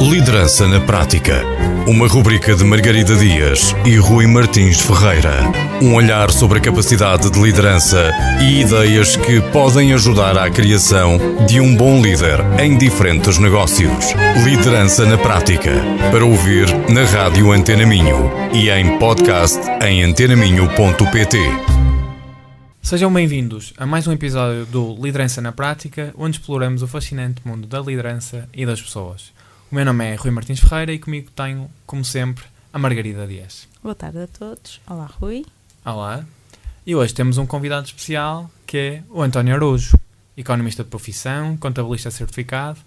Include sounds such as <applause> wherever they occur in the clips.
Liderança na Prática. Uma rubrica de Margarida Dias e Rui Martins Ferreira. Um olhar sobre a capacidade de liderança e ideias que podem ajudar à criação de um bom líder em diferentes negócios. Liderança na Prática. Para ouvir na Rádio Antena Minho e em podcast em antenaminho.pt. Sejam bem-vindos a mais um episódio do Liderança na Prática, onde exploramos o fascinante mundo da liderança e das pessoas. O meu nome é Rui Martins Ferreira e comigo tenho, como sempre, a Margarida Dias. Boa tarde a todos. Olá, Rui. Olá. E hoje temos um convidado especial que é o António Araújo, economista de profissão, contabilista certificado,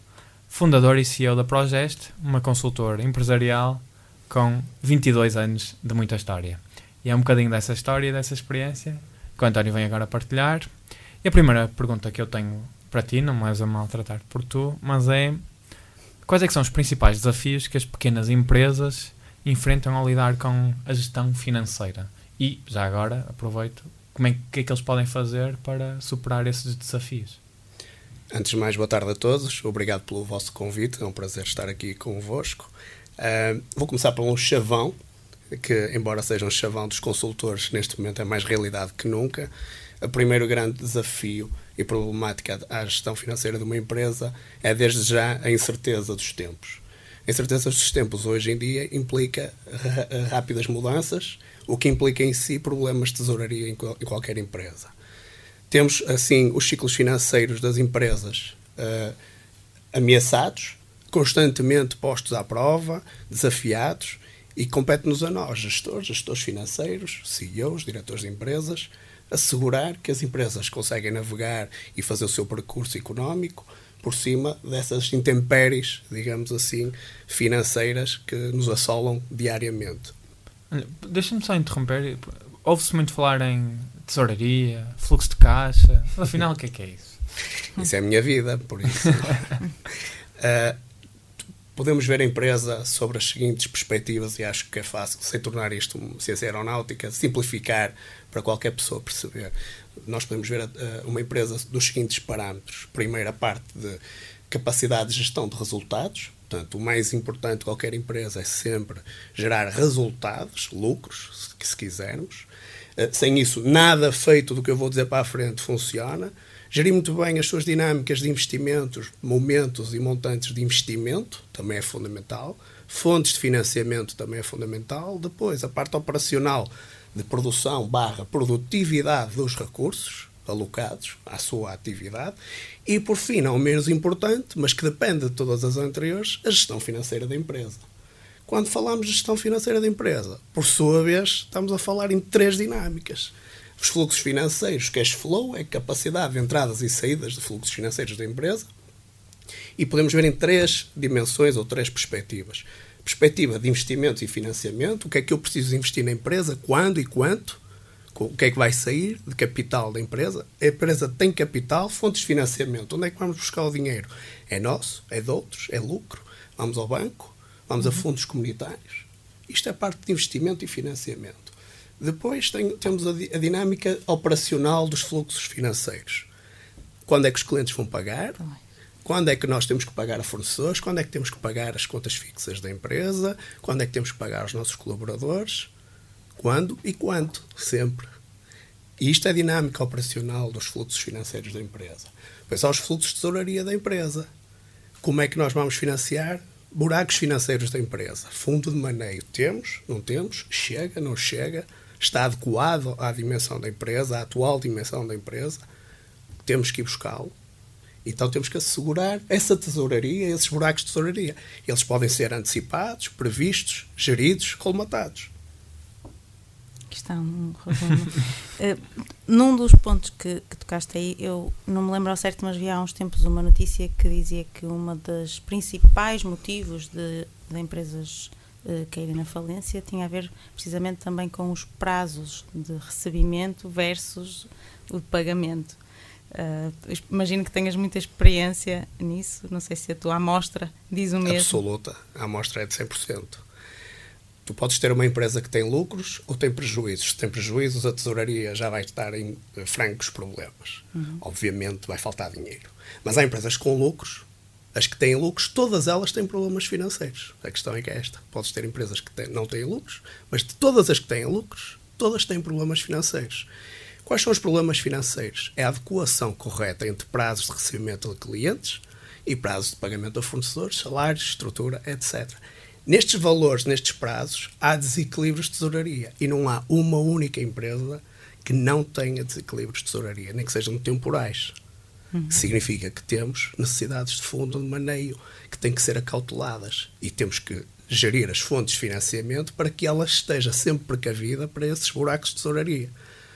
fundador e CEO da Progest, uma consultora empresarial com 22 anos de muita história. E é um bocadinho dessa história dessa experiência que o António vem agora partilhar. E a primeira pergunta que eu tenho para ti, não leves a maltratar por tu, mas é quais é são os principais desafios que as pequenas empresas enfrentam ao lidar com a gestão financeira? E, já agora, aproveito, como é que é que eles podem fazer para superar esses desafios? Antes de mais, boa tarde a todos. Obrigado pelo vosso convite. É um prazer estar aqui convosco. Uh, vou começar por um chavão, que, embora seja um chavão dos consultores, neste momento é mais realidade que nunca. O primeiro grande desafio e problemática à gestão financeira de uma empresa é, desde já, a incerteza dos tempos. A incerteza dos tempos hoje em dia implica rápidas mudanças, o que implica em si problemas de tesouraria em qualquer empresa. Temos, assim, os ciclos financeiros das empresas uh, ameaçados, constantemente postos à prova, desafiados, e compete-nos a nós, gestores, gestores financeiros, CEOs, diretores de empresas, assegurar que as empresas conseguem navegar e fazer o seu percurso económico por cima dessas intempéries, digamos assim, financeiras que nos assolam diariamente. Deixa-me só interromper. Ouve-se muito falar em tesouraria, fluxo de caixa. Afinal, o que é que é isso? Isso é a minha vida, por isso. uh, <laughs> podemos ver a empresa sobre as seguintes perspectivas, e acho que é fácil, sem tornar isto uma ciência aeronáutica, simplificar para qualquer pessoa perceber. Nós podemos ver uma empresa dos seguintes parâmetros. Primeira parte de capacidade de gestão de resultados. Portanto, o mais importante de qualquer empresa é sempre gerar resultados, lucros, se quisermos. Eh, sem isso, nada feito do que eu vou dizer para a frente funciona. Gerir muito bem as suas dinâmicas de investimentos, momentos e montantes de investimento, também é fundamental. Fontes de financiamento também é fundamental. Depois, a parte operacional de produção barra produtividade dos recursos alocados à sua atividade e, por fim, não menos importante, mas que depende de todas as anteriores, a gestão financeira da empresa. Quando falamos de gestão financeira da empresa, por sua vez, estamos a falar em três dinâmicas. Os fluxos financeiros, cash flow, é a capacidade de entradas e saídas de fluxos financeiros da empresa. E podemos ver em três dimensões ou três perspectivas perspectiva de investimentos e financiamento, o que é que eu preciso investir na empresa, quando e quanto, o que é que vai sair de capital da empresa. A empresa tem capital, fontes de financiamento. Onde é que vamos buscar o dinheiro? É nosso? É de outros? É lucro? Vamos ao banco? Vamos a uhum. fundos comunitários? Isto é parte de investimento e financiamento. Depois tem, temos a, a dinâmica operacional dos fluxos financeiros. Quando é que os clientes vão pagar? quando é que nós temos que pagar a fornecedores, quando é que temos que pagar as contas fixas da empresa, quando é que temos que pagar os nossos colaboradores, quando e quanto, sempre. E isto é a dinâmica operacional dos fluxos financeiros da empresa. Depois há os fluxos de tesouraria da empresa. Como é que nós vamos financiar buracos financeiros da empresa? Fundo de maneio temos, não temos, chega, não chega, está adequado à dimensão da empresa, à atual dimensão da empresa, temos que ir buscá-lo então temos que assegurar essa tesouraria, esses buracos de tesouraria. Eles podem ser antecipados, previstos, geridos, colmatados. Está um uh, <laughs> num dos pontos que, que, tocaste aí, eu não me lembro ao certo, mas vi há uns tempos uma notícia que dizia que um dos principais motivos de, de empresas uh, caírem na falência tinha a ver precisamente também com os prazos de recebimento versus o pagamento. Uh, imagino que tenhas muita experiência nisso. Não sei se a tua amostra diz o mesmo. Absoluta. A amostra é de 100%. Tu podes ter uma empresa que tem lucros ou tem prejuízos. Se tem prejuízos, a tesouraria já vai estar em francos problemas. Uhum. Obviamente vai faltar dinheiro. Mas há empresas com lucros As que têm lucros, todas elas têm problemas financeiros. A questão é que é esta. Podes ter empresas que têm, não têm lucros, mas de todas as que têm lucros, todas têm problemas financeiros. Quais são os problemas financeiros? É a adequação correta entre prazos de recebimento de clientes e prazos de pagamento a fornecedores, salários, estrutura, etc. Nestes valores, nestes prazos, há desequilíbrios de tesouraria e não há uma única empresa que não tenha desequilíbrios de tesouraria, nem que sejam temporais. Uhum. Significa que temos necessidades de fundo de maneio que têm que ser acauteladas e temos que gerir as fontes de financiamento para que ela esteja sempre precavida para esses buracos de tesouraria.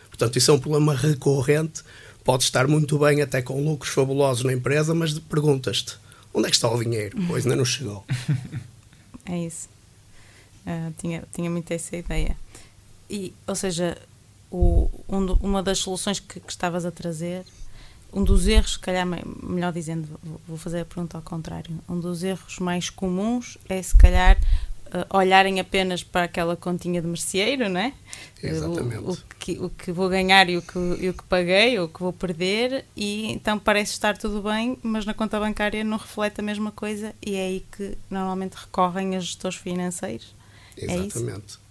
Portanto, isso é um problema recorrente. Pode estar muito bem, até com lucros fabulosos na empresa, mas perguntas-te onde é que está o dinheiro? <laughs> Pois ainda não chegou. É isso. Uh, tinha, tinha muito essa ideia. E, ou seja, o, um, uma das soluções que, que, estavas a trazer, um dos erros, se calhar, melhor dizendo, vou fazer a pergunta ao contrário, um dos erros mais comuns é se calhar uh, olharem apenas para aquela continha de merceeiro, não é? Exatamente. O, o, que, o que vou ganhar e o que, e o que paguei, ou o que vou perder, e então parece estar tudo bem, mas na conta bancária não reflete a mesma coisa, e é aí que normalmente recorrem a gestores financeiros. É Exatamente. É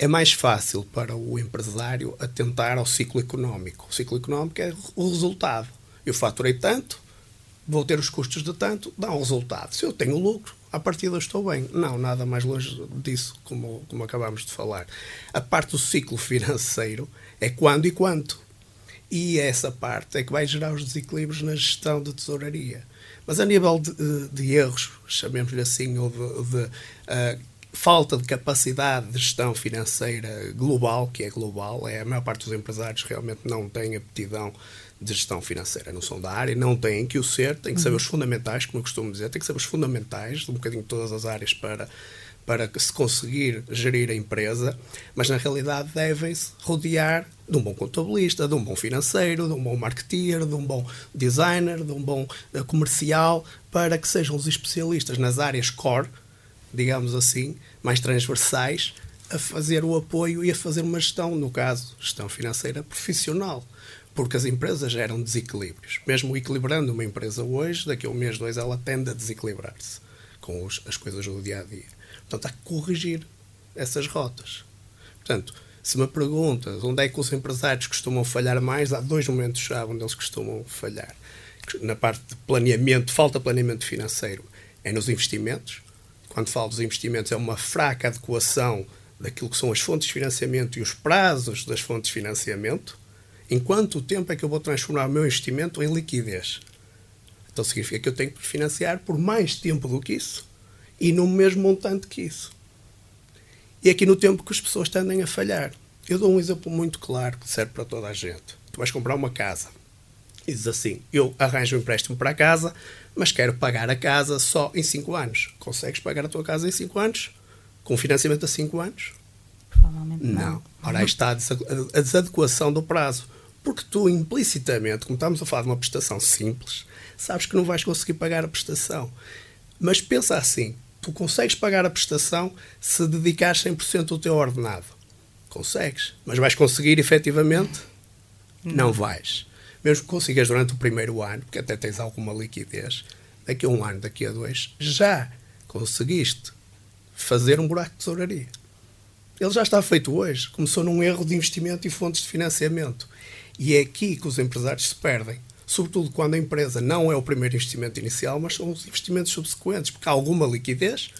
é mais fácil para o empresário atentar ao ciclo económico. O ciclo económico é o resultado. Eu faturei tanto, vou ter os custos de tanto, dá um resultado. Se eu tenho lucro, a partida estou bem. Não, nada mais longe disso, como, como acabámos de falar. A parte do ciclo <laughs> financeiro é quando e quanto. E essa parte é que vai gerar os desequilíbrios na gestão de tesouraria. Mas a nível de, de erros, chamemos-lhe assim, ou de, de uh, falta de capacidade de gestão financeira global, que é global, é a maior parte dos empresários realmente não tem aptidão de gestão financeira, não são da área, não têm que o ser, têm que saber os fundamentais, como eu costumo dizer, têm que saber os fundamentais de um bocadinho de todas as áreas para para se conseguir gerir a empresa, mas na realidade devem-se rodear de um bom contabilista, de um bom financeiro, de um bom marketeer, de um bom designer, de um bom eh, comercial, para que sejam os especialistas nas áreas core digamos assim, mais transversais, a fazer o apoio e a fazer uma gestão, no caso, gestão financeira profissional. Porque as empresas geram desequilíbrios. Mesmo equilibrando uma empresa hoje, daqui a um mês, dois, ela tende a desequilibrar-se com os, as coisas do dia a dia. Portanto, há que corrigir essas rotas. Portanto, se me perguntas onde é que os empresários costumam falhar mais, há dois momentos-chave onde eles costumam falhar. Na parte de planeamento, falta planeamento financeiro, é nos investimentos quando falo dos investimentos, é uma fraca adequação daquilo que são as fontes de financiamento e os prazos das fontes de financiamento, enquanto o tempo é que eu vou transformar o meu investimento em liquidez. Então significa que eu tenho que financiar por mais tempo do que isso e no mesmo montante que isso. E é aqui no tempo que as pessoas tendem a falhar. Eu dou um exemplo muito claro que serve para toda a gente. Tu vais comprar uma casa e dizes assim: Eu arranjo um empréstimo para a casa, mas quero pagar a casa só em 5 anos. Consegues pagar a tua casa em 5 anos? Com financiamento a 5 anos? Provavelmente não. não. Ora, aí está a desadequação do prazo. Porque tu, implicitamente, como estamos a falar de uma prestação simples, sabes que não vais conseguir pagar a prestação. Mas pensa assim: tu consegues pagar a prestação se dedicares 100% do teu ordenado. Consegues. Mas vais conseguir efetivamente? Não, não vais mesmo que consigas durante o primeiro ano, porque até tens alguma liquidez, daqui a um ano, daqui a dois, já conseguiste fazer um buraco de tesouraria. Ele já está feito hoje. Começou num erro de investimento e fontes de financiamento. E é aqui que os empresários se perdem. Sobretudo quando a empresa não é o primeiro investimento inicial, mas são os investimentos subsequentes, porque há alguma liquidez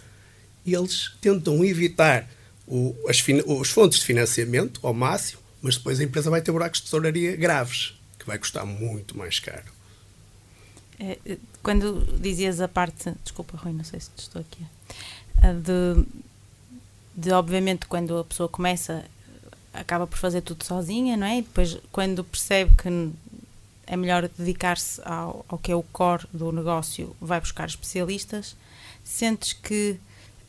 e eles tentam evitar o, as, as fontes de financiamento ao máximo, mas depois a empresa vai ter buracos de tesouraria graves vai custar muito mais caro. É, é, quando dizias a parte, desculpa Rui, não sei se estou aqui, de, de obviamente quando a pessoa começa acaba por fazer tudo sozinha, não é? E depois quando percebe que é melhor dedicar-se ao, ao que é o core do negócio, vai buscar especialistas, sentes que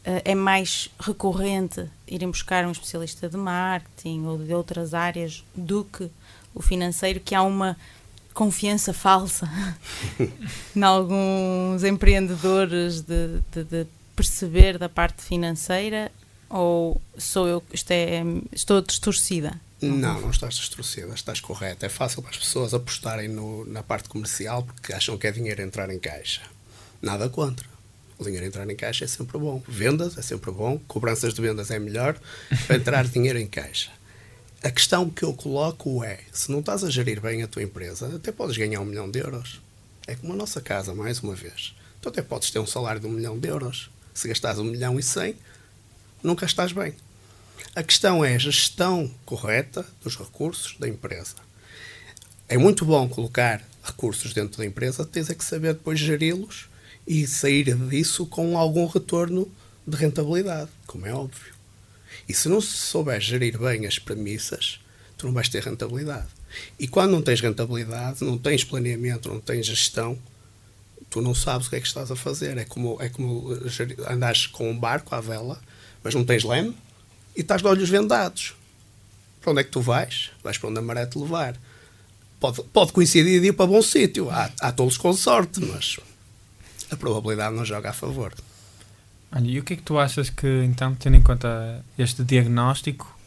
uh, é mais recorrente irem buscar um especialista de marketing ou de outras áreas do que o financeiro, que há uma confiança falsa <laughs> em alguns empreendedores de, de, de, perceber da parte financeira ou sou eu isto é, estou distorcida? Não, não estás distorcida, estás correta. É fácil para as pessoas apostarem no, na parte comercial porque acham que é dinheiro entrar em caixa. Nada contra. O dinheiro entrar em caixa é sempre bom. Vendas é sempre bom. Cobranças de vendas é melhor para entrar <laughs> dinheiro em caixa. A questão que eu coloco é: se não estás a gerir bem a tua empresa, até podes ganhar um milhão de euros. É como a nossa casa, mais uma vez. Tu até podes ter um salário de um milhão de euros. Se gastares um milhão e cem, nunca estás bem. A questão é a gestão correta dos recursos da empresa. É muito bom colocar recursos dentro da empresa, tens é que saber depois geri-los e sair disso com algum retorno de rentabilidade, como é óbvio. E se não souberes gerir bem as premissas, tu não vais ter rentabilidade. E quando não tens rentabilidade, não tens planeamento, não tens gestão, tu não sabes o que é que estás a fazer. É como, é como andares com um barco à vela, mas não tens leme e estás de olhos vendados. Para onde é que tu vais? Vais para onde a maré te levar. Pode, pode coincidir de ir para bom sítio. Há, há tolos com sorte, mas a probabilidade não joga a favor. Olha, e o que é que tu achas que, então, tendo em conta este diagnóstico,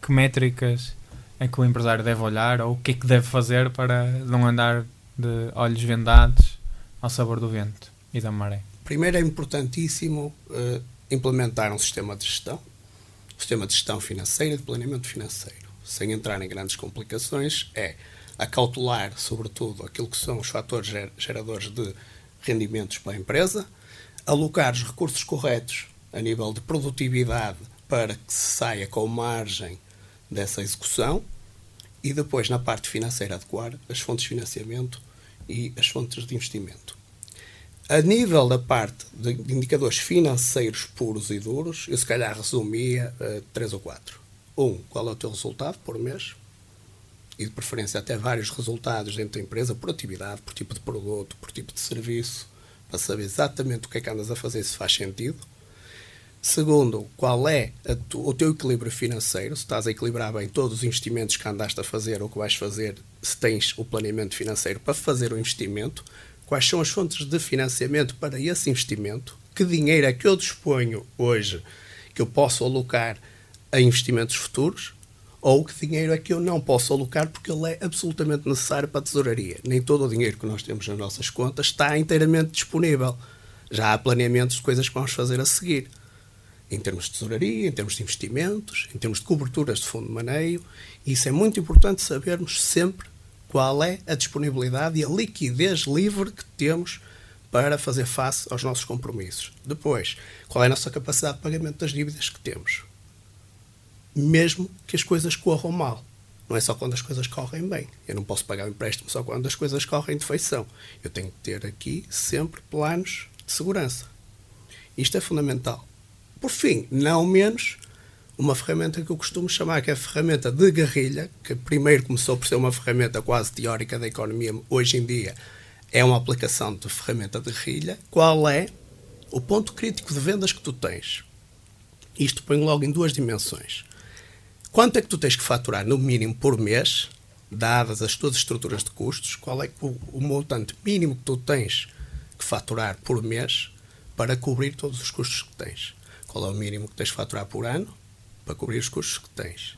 que métricas é que o empresário deve olhar ou o que é que deve fazer para não andar de olhos vendados ao sabor do vento e da maré? Primeiro é importantíssimo uh, implementar um sistema de gestão, um sistema de gestão financeira e de planeamento financeiro, sem entrar em grandes complicações, é acautelar, sobretudo, aquilo que são os fatores geradores de rendimentos para a empresa, alocar os recursos corretos a nível de produtividade para que se saia com margem dessa execução e depois, na parte financeira, adequar as fontes de financiamento e as fontes de investimento. A nível da parte de indicadores financeiros puros e duros, eu se calhar resumia uh, três ou quatro. Um, qual é o teu resultado por mês? E de preferência até vários resultados dentro da empresa, por atividade, por tipo de produto, por tipo de serviço, para saber exatamente o que é que andas a fazer, se faz sentido. Segundo, qual é tu, o teu equilíbrio financeiro, se estás a equilibrar bem todos os investimentos que andaste a fazer ou que vais fazer, se tens o planeamento financeiro para fazer o investimento, quais são as fontes de financiamento para esse investimento, que dinheiro é que eu disponho hoje que eu posso alocar a investimentos futuros ou que dinheiro é que eu não posso alocar porque ele é absolutamente necessário para a tesouraria. Nem todo o dinheiro que nós temos nas nossas contas está inteiramente disponível. Já há planeamentos de coisas que vamos fazer a seguir. Em termos de tesouraria, em termos de investimentos, em termos de coberturas de fundo de maneio. E isso é muito importante sabermos sempre qual é a disponibilidade e a liquidez livre que temos para fazer face aos nossos compromissos. Depois, qual é a nossa capacidade de pagamento das dívidas que temos mesmo que as coisas corram mal. Não é só quando as coisas correm bem. Eu não posso pagar o empréstimo só quando as coisas correm de feição. Eu tenho que ter aqui sempre planos de segurança. Isto é fundamental. Por fim, não menos, uma ferramenta que eu costumo chamar que é a ferramenta de guerrilha, que primeiro começou por ser uma ferramenta quase teórica da economia, hoje em dia é uma aplicação de ferramenta de guerrilha. Qual é o ponto crítico de vendas que tu tens? Isto põe logo em duas dimensões. Quanto é que tu tens que faturar no mínimo por mês, dadas as tuas estruturas de custos? Qual é o, o montante mínimo que tu tens que faturar por mês para cobrir todos os custos que tens? Qual é o mínimo que tens que faturar por ano para cobrir os custos que tens?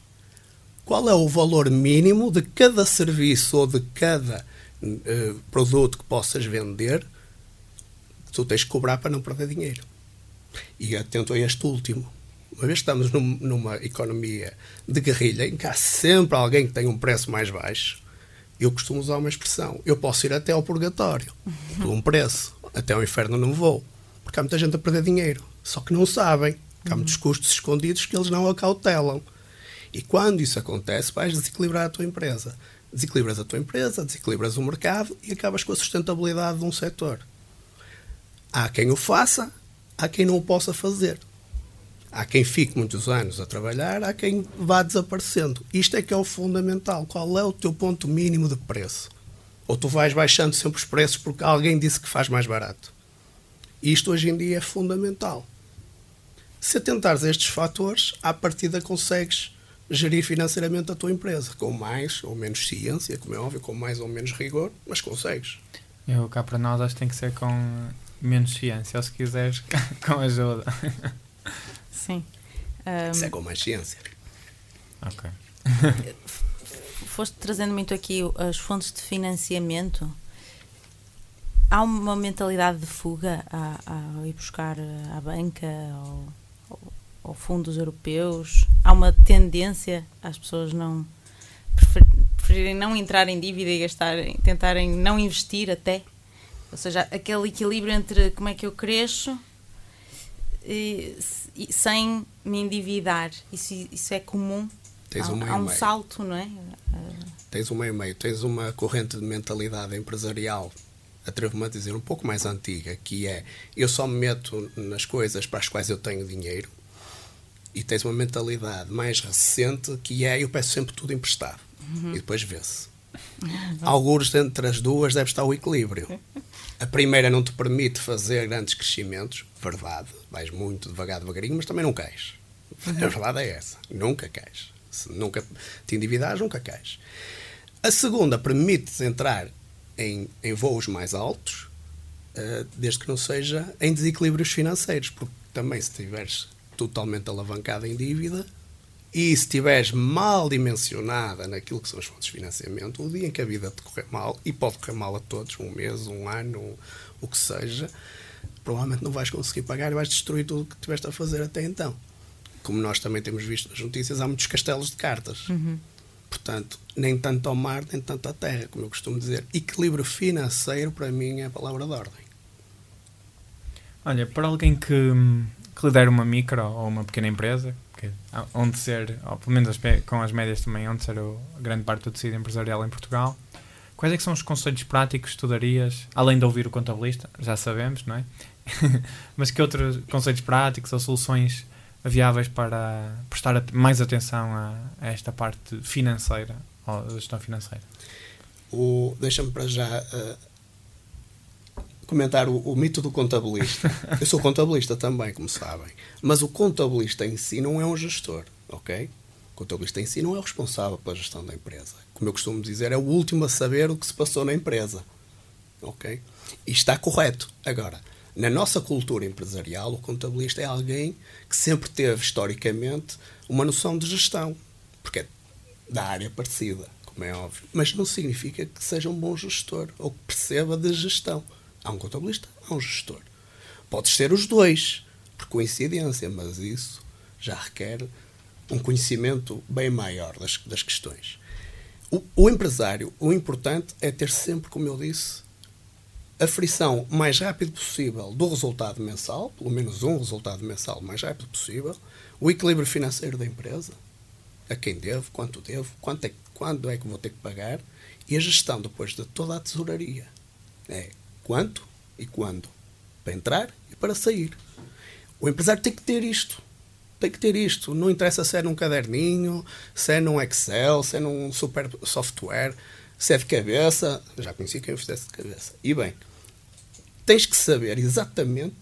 Qual é o valor mínimo de cada serviço ou de cada uh, produto que possas vender que tu tens que cobrar para não perder dinheiro? E atento a este último uma vez que estamos num, numa economia de guerrilha em que há sempre alguém que tem um preço mais baixo, eu costumo usar uma expressão: eu posso ir até ao purgatório por um preço, até ao inferno não vou, porque há muita gente a perder dinheiro, só que não sabem que há muitos custos escondidos que eles não acautelam. E quando isso acontece, vais desequilibrar a tua empresa. Desequilibras a tua empresa, desequilibras o mercado e acabas com a sustentabilidade de um setor. Há quem o faça, há quem não o possa fazer. Há quem fique muitos anos a trabalhar, há quem vá desaparecendo. Isto é que é o fundamental. Qual é o teu ponto mínimo de preço? Ou tu vais baixando sempre os preços porque alguém disse que faz mais barato? Isto hoje em dia é fundamental. Se atentares a estes fatores, à partida consegues gerir financeiramente a tua empresa, com mais ou menos ciência, como é óbvio, com mais ou menos rigor, mas consegues. Eu cá para nós acho que tem que ser com menos ciência, ou se quiseres, <laughs> com ajuda. Sim. Um, Isso é com mais ciência. Ok. foste trazendo muito aqui as fontes de financiamento. há uma mentalidade de fuga a, a ir buscar à banca ou, ou, ou, fundos europeus? Há uma tendência às pessoas não prefer, preferirem não entrar em dívida e gastarem, tentarem não investir até? Ou seja, aquele equilíbrio entre como é que eu cresço sem me endividar. Isso, isso é comum. Tens um há, há um meio. salto, não é? Tens um meio-meio, tens uma corrente de mentalidade empresarial atrevo-me a dizer, um pouco mais antiga, que é eu só me meto nas coisas para as quais eu tenho dinheiro, e tens uma mentalidade mais recente que é eu peço sempre tudo emprestado uhum. e depois vê-se. <laughs> Alguns entre as duas deve estar o equilíbrio. A primeira não te permite fazer grandes crescimentos, verdade, vais muito devagar, devagarinho, mas também não cais. A verdade é essa, nunca cais. Se nunca te endividares, nunca cais. A segunda permite-te entrar em, em voos mais altos, uh, desde que não seja em desequilíbrios financeiros, porque também se estiveres totalmente alavancada em dívida e se estiveres mal dimensionada naquilo que são as fontes de financiamento, o dia em que a vida te correr mal, e pode correr mal a todos, um mês, um ano, o que seja, provavelmente não vais conseguir pagar e vais destruir tudo o que tiveste a fazer até então. Como nós também temos visto nas notícias, há muitos castelos de cartas. Uhum. Portanto, nem tanto ao mar, nem tanto à terra, como eu costumo dizer. Equilíbrio financeiro, para mim, é a palavra de ordem. Olha, para alguém que, que lidera uma micro ou uma pequena empresa, que, onde ser, ou pelo menos com as médias também, onde ser o, grande parte do tecido empresarial em Portugal, quais é que são os conselhos práticos que tu darias, além de ouvir o contabilista, já sabemos, não é? <laughs> Mas que outros conselhos práticos ou soluções viáveis para prestar mais atenção a, a esta parte financeira, ou gestão financeira? Deixa-me para já uh, comentar o, o, mito do contabilista. <laughs> Eu sou contabilista também, como sabem, mas o contabilista em si não é um gestor, ok? O contabilista em si não é o responsável pela gestão da empresa. Como eu costumo dizer, é o último a saber o que se passou na empresa, ok? E está correto. Agora, na nossa cultura empresarial, o contabilista é alguém que sempre teve, historicamente, uma noção de gestão, porque é da área parecida, como é óbvio. Mas não significa que seja um bom gestor ou que perceba de gestão. Há um contabilista, há um gestor. Pode ser os dois, por coincidência, mas isso já requer um conhecimento bem maior das, das questões. O, o empresário, o importante é ter sempre, como eu disse, a frição mais rápido possível do resultado mensal, pelo menos um resultado mensal mais rápido possível, o equilíbrio financeiro da empresa, a quem devo, quanto devo, quanto é, quando é que vou ter que pagar, e a gestão depois de toda a tesouraria. É quanto e quando, para entrar e para sair. O empresário tem que ter isto. Tem que ter isto. Não interessa se é num caderninho, se é num Excel, se é num super software se é de cabeça, já conheci quem fizesse de cabeça. E bem, tens que saber exatamente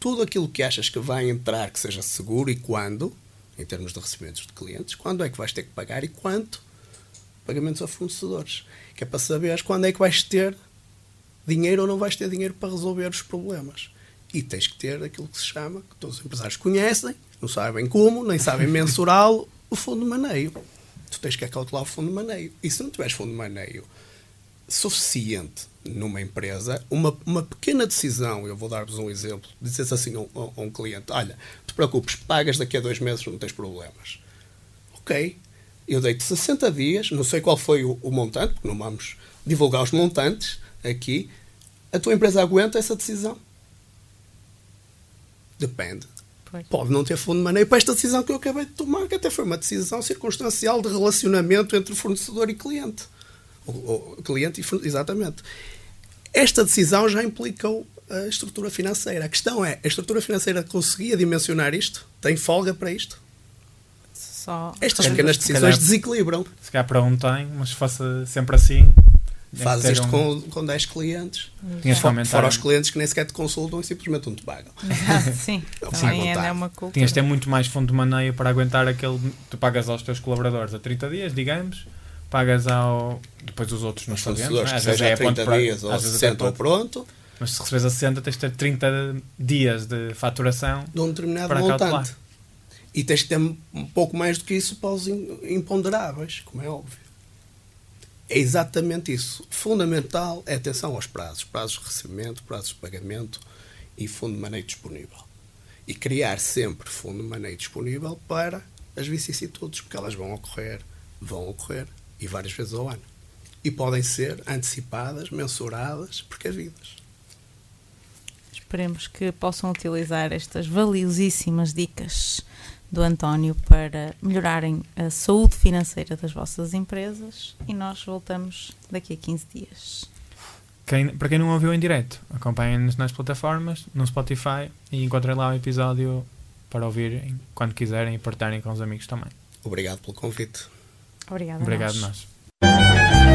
tudo aquilo que achas que vai entrar que seja seguro e quando, em termos de recebimentos de clientes, quando é que vais ter que pagar e quanto pagamentos a fornecedores. Que é para saberes quando é que vais ter dinheiro ou não vais ter dinheiro para resolver os problemas. E tens que ter aquilo que se chama, que todos os empresários conhecem, não sabem como, nem sabem <laughs> mensurá-lo, o fundo de maneio tu tens que acautelar o fundo de maneio. E se não tiveres fundo de maneio suficiente numa empresa, uma, uma pequena decisão, eu vou dar-vos um exemplo, dizes assim a um, a um cliente, olha, te preocupes, pagas daqui a dois meses, não tens problemas. Ok, eu dei-te 60 dias, não sei qual foi o, o, montante, porque não vamos divulgar os montantes aqui, a tua empresa aguenta essa decisão? Depende. Pois. Pode não ter fundo de maneio para esta decisão que eu acabei de tomar, que até foi uma decisão circunstancial de relacionamento entre fornecedor e cliente. O, cliente e exatamente. Esta decisão já implicou a estrutura financeira. A questão é, a estrutura financeira conseguia dimensionar isto? Tem folga para isto? Só... Estas pequenas decisões calhar, desequilibram. Se calhar para um tem, mas se fosse sempre assim, Fazes isto um... com, com 10 clientes. Tinhas fora, fora os clientes que nem sequer te consultam e simplesmente não te pagam. <laughs> sim, também é uma culpa. Tinhas de ter muito mais fundo de maneio para aguentar aquele. Tu pagas aos teus colaboradores a 30 dias, digamos, pagas ao. Depois os outros não sabemos. Não é? Às vezes é 30 para, dias ou 60 ou pronto. Mas se recebes a 60, tens de ter 30 dias de faturação de um determinado para montante. Calcular. E tens que ter um pouco mais do que isso para os imponderáveis, como é óbvio É exatamente isso. Fundamental é atenção aos prazos, prazos de recebimento, prazos de pagamento e fundo de maneio disponível. E criar sempre fundo de maneio disponível para as vicissitudes, porque elas vão ocorrer, vão ocorrer, e várias vezes ao ano. E podem ser antecipadas, mensuradas, precavidas. Esperemos que possam utilizar estas valiosíssimas dicas do António para melhorarem a saúde financeira das vossas empresas e nós voltamos daqui a 15 dias. Quem, para quem não ouviu em direto, acompanhem-nos nas plataformas, no Spotify e encontrem lá o episódio para ouvirem quando quiserem e partilharem com os amigos também. Obrigado pelo convite. Obrigada. Obrigado, nós. nós.